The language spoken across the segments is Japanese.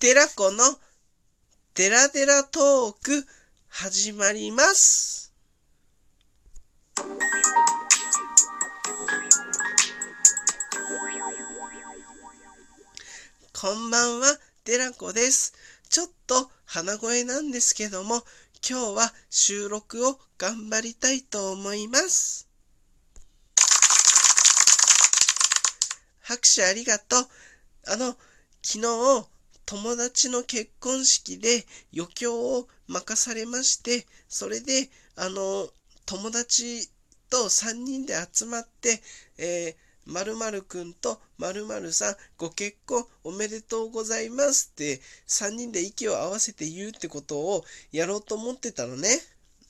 寺子のデラデラトーク始まります。こんばんは、デラコです。ちょっと鼻声なんですけども、今日は収録を頑張りたいと思います。拍手ありがとう。あの、昨日、友達の結婚式で余興を任されまして、それで、あの、友達と3人で集まって、えー〇〇くんと〇〇さんご結婚おめでとうございますって3人で息を合わせて言うってことをやろうと思ってたのね。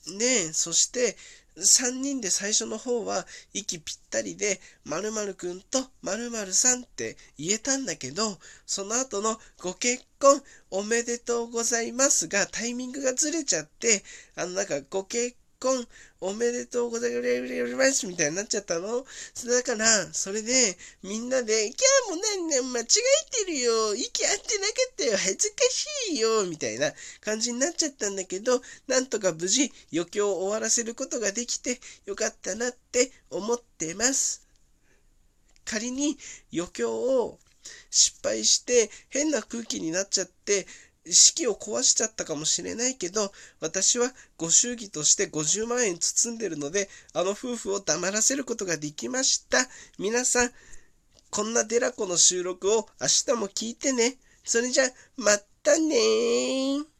ね、そして3人で最初の方は息ぴったりで〇〇くんと〇〇さんって言えたんだけど、その後のご結婚おめでとうございますがタイミングがずれちゃって、あのなんかご結婚婚おめでとうございますみたいになっちゃったの？それ。だから、それで、みんなで、今日もなんなん間違えてるよ。息合ってなかったよ。恥ずかしいよ。みたいな感じになっちゃったんだけど、なんとか無事余興を終わらせることができてよかったなって思ってます。仮に余興を失敗して変な空気になっちゃって、式を壊しちゃったかもしれないけど、私はご祝儀として50万円包んでるので、あの夫婦を黙らせることができました。皆さん、こんなデラコの収録を明日も聞いてね。それじゃ、またねー。